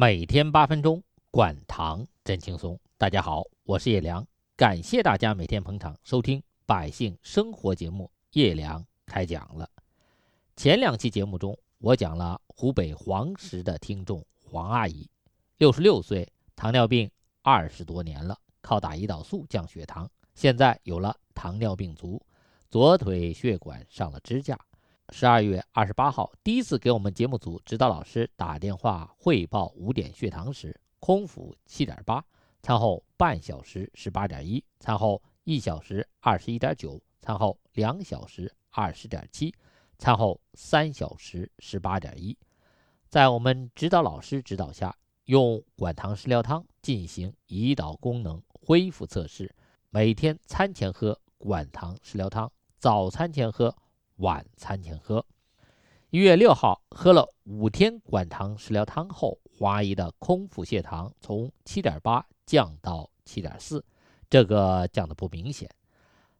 每天八分钟，管糖真轻松。大家好，我是叶良，感谢大家每天捧场收听百姓生活节目。叶良开讲了。前两期节目中，我讲了湖北黄石的听众黄阿姨，六十六岁，糖尿病二十多年了，靠打胰岛素降血糖，现在有了糖尿病足，左腿血管上了支架。十二月二十八号，第一次给我们节目组指导老师打电话汇报五点血糖时，空腹七点八，餐后半小时十八点一，餐后一小时二十一点九，餐后两小时二十点七，餐后三小时十八点一。在我们指导老师指导下，用管糖食疗汤进行胰岛功能恢复测试，每天餐前喝管糖食疗汤，早餐前喝。晚餐前喝。一月六号喝了五天管糖食疗汤后，华姨的空腹血糖从七点八降到七点四，这个降的不明显。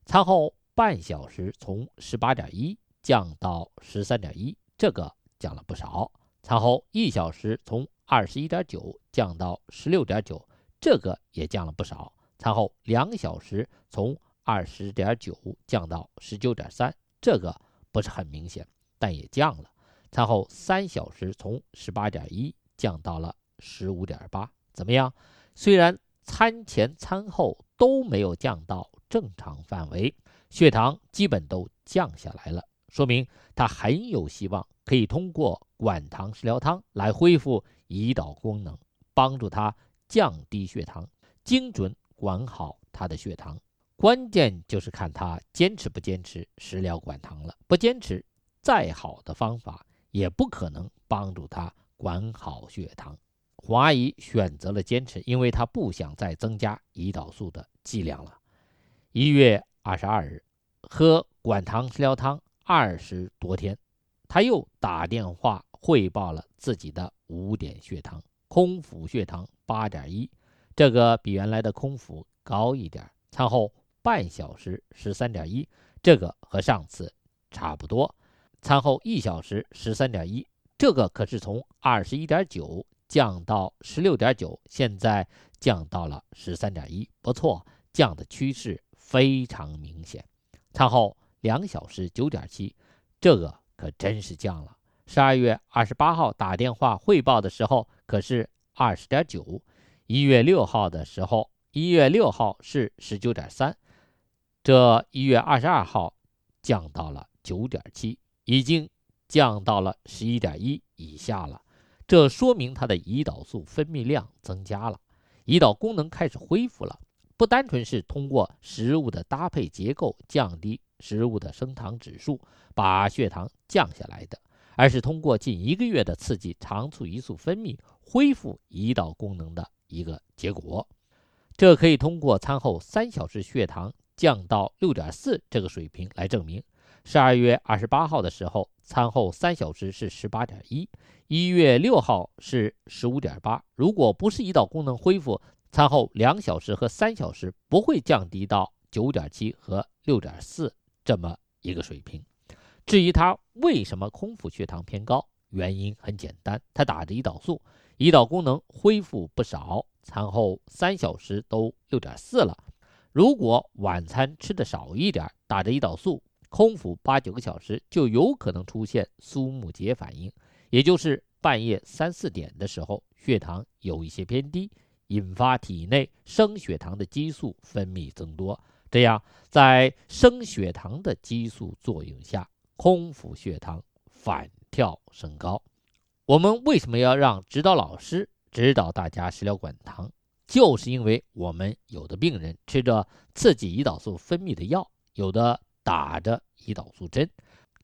餐后半小时从十八点一降到十三点一，这个降了不少。餐后一小时从二十一点九降到十六点九，这个也降了不少。餐后两小时从二十点九降到十九点三，这个。不是很明显，但也降了。餐后三小时从十八点一降到了十五点八，怎么样？虽然餐前餐后都没有降到正常范围，血糖基本都降下来了，说明他很有希望可以通过管糖食疗汤来恢复胰岛功能，帮助他降低血糖，精准管好他的血糖。关键就是看他坚持不坚持食疗管糖了。不坚持，再好的方法也不可能帮助他管好血糖。黄阿姨选择了坚持，因为她不想再增加胰岛素的剂量了。一月二十二日，喝管糖食疗汤二十多天，她又打电话汇报了自己的五点血糖，空腹血糖八点一，这个比原来的空腹高一点。餐后。半小时十三点一，这个和上次差不多。餐后一小时十三点一，这个可是从二十一点九降到十六点九，现在降到了十三点一，不错，降的趋势非常明显。餐后两小时九点七，这个可真是降了。十二月二十八号打电话汇报的时候可是二十点九，一月六号的时候，一月六号是十九点三。这一月二十二号降到了九点七，已经降到了十一点一以下了。这说明他的胰岛素分泌量增加了，胰岛功能开始恢复了。不单纯是通过食物的搭配结构降低食物的升糖指数，把血糖降下来的，而是通过近一个月的刺激肠促胰素分泌，恢复胰岛功能的一个结果。这可以通过餐后三小时血糖。降到六点四这个水平来证明，十二月二十八号的时候，餐后三小时是十八点一，一月六号是十五点八。如果不是胰岛功能恢复，餐后两小时和三小时不会降低到九点七和六点四这么一个水平。至于他为什么空腹血糖偏高，原因很简单，他打着胰岛素，胰岛功能恢复不少，餐后三小时都六点四了。如果晚餐吃的少一点，打着胰岛素，空腹八九个小时，就有可能出现苏木结反应，也就是半夜三四点的时候，血糖有一些偏低，引发体内升血糖的激素分泌增多，这样在升血糖的激素作用下，空腹血糖反跳升高。我们为什么要让指导老师指导大家食疗管糖？就是因为我们有的病人吃着刺激胰岛素分泌的药，有的打着胰岛素针。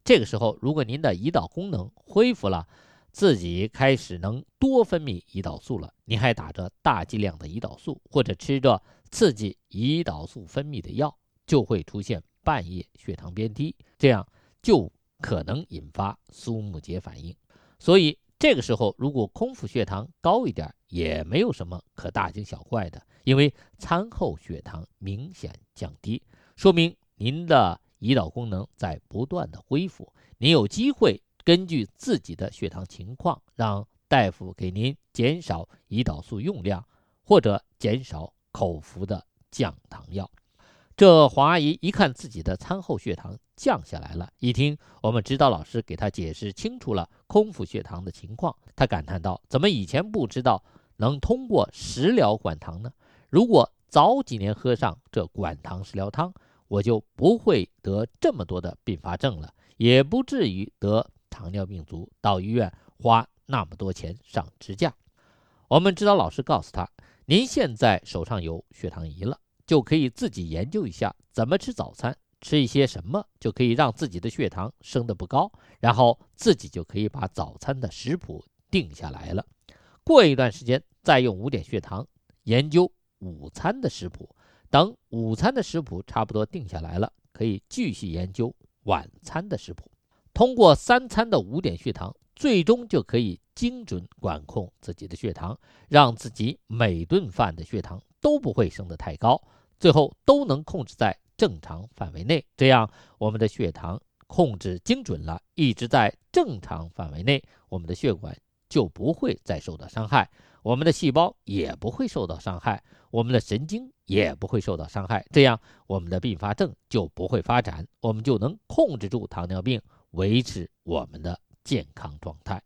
这个时候，如果您的胰岛功能恢复了，自己开始能多分泌胰岛素了，您还打着大剂量的胰岛素，或者吃着刺激胰岛素分泌的药，就会出现半夜血糖偏低，这样就可能引发苏木结反应。所以。这个时候，如果空腹血糖高一点，也没有什么可大惊小怪的，因为餐后血糖明显降低，说明您的胰岛功能在不断的恢复。您有机会根据自己的血糖情况，让大夫给您减少胰岛素用量，或者减少口服的降糖药。这黄阿姨一看自己的餐后血糖降下来了，一听我们指导老师给他解释清楚了空腹血糖的情况，他感叹道：“怎么以前不知道能通过食疗管糖呢？如果早几年喝上这管糖食疗汤，我就不会得这么多的并发症了，也不至于得糖尿病足，到医院花那么多钱上支架。”我们指导老师告诉他：“您现在手上有血糖仪了。”就可以自己研究一下怎么吃早餐，吃一些什么就可以让自己的血糖升得不高，然后自己就可以把早餐的食谱定下来了。过一段时间再用五点血糖研究午餐的食谱，等午餐的食谱差不多定下来了，可以继续研究晚餐的食谱。通过三餐的五点血糖，最终就可以精准管控自己的血糖，让自己每顿饭的血糖都不会升得太高。最后都能控制在正常范围内，这样我们的血糖控制精准了，一直在正常范围内，我们的血管就不会再受到伤害，我们的细胞也不会受到伤害，我们的神经也不会受到伤害，这样我们的并发症就不会发展，我们就能控制住糖尿病，维持我们的健康状态。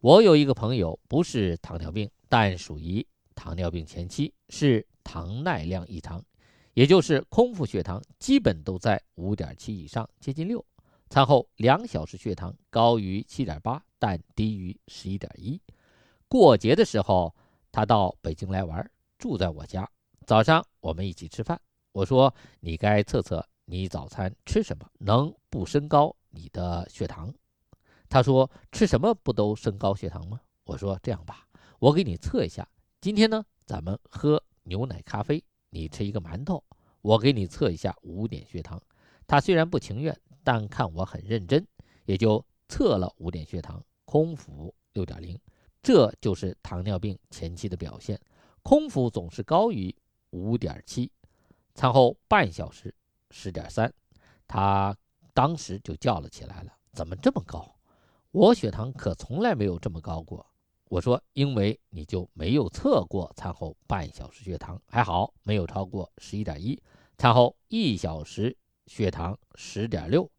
我有一个朋友不是糖尿病，但属于糖尿病前期，是。糖耐量异常，也就是空腹血糖基本都在五点七以上，接近六。餐后两小时血糖高于七点八，但低于十一点一。过节的时候，他到北京来玩，住在我家。早上我们一起吃饭，我说你该测测你早餐吃什么，能不升高你的血糖？他说吃什么不都升高血糖吗？我说这样吧，我给你测一下。今天呢，咱们喝。牛奶咖啡，你吃一个馒头，我给你测一下五点血糖。他虽然不情愿，但看我很认真，也就测了五点血糖，空腹六点零。这就是糖尿病前期的表现，空腹总是高于五点七，餐后半小时十点三。他当时就叫了起来了：“怎么这么高？我血糖可从来没有这么高过。”我说，因为你就没有测过餐后半小时血糖，还好没有超过十一点一。餐后一小时血糖十点六，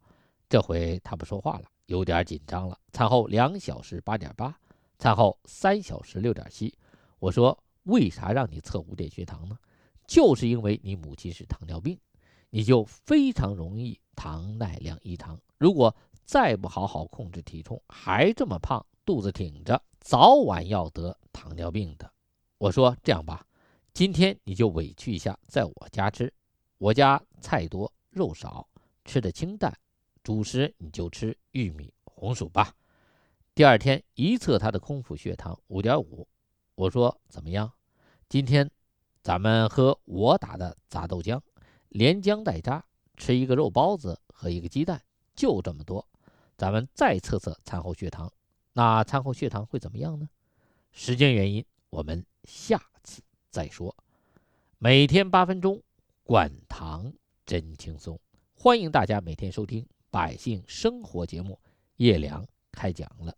这回他不说话了，有点紧张了。餐后两小时八点八，餐后三小时六点七。我说，为啥让你测五点血糖呢？就是因为你母亲是糖尿病，你就非常容易糖耐量异常。如果再不好好控制体重，还这么胖，肚子挺着。早晚要得糖尿病的，我说这样吧，今天你就委屈一下，在我家吃，我家菜多肉少，吃的清淡，主食你就吃玉米红薯吧。第二天一测他的空腹血糖五点五，我说怎么样？今天咱们喝我打的杂豆浆，连浆带渣，吃一个肉包子和一个鸡蛋，就这么多。咱们再测测餐后血糖。那餐后血糖会怎么样呢？时间原因，我们下次再说。每天八分钟，管糖真轻松。欢迎大家每天收听《百姓生活》节目，叶良开讲了。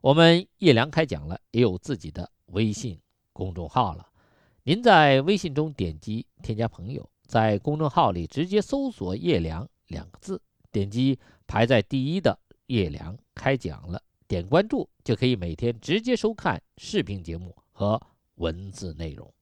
我们叶良开讲了，也有自己的微信公众号了。您在微信中点击添加朋友，在公众号里直接搜索“叶良”两个字，点击排在第一的“叶良开讲了”。点关注就可以每天直接收看视频节目和文字内容。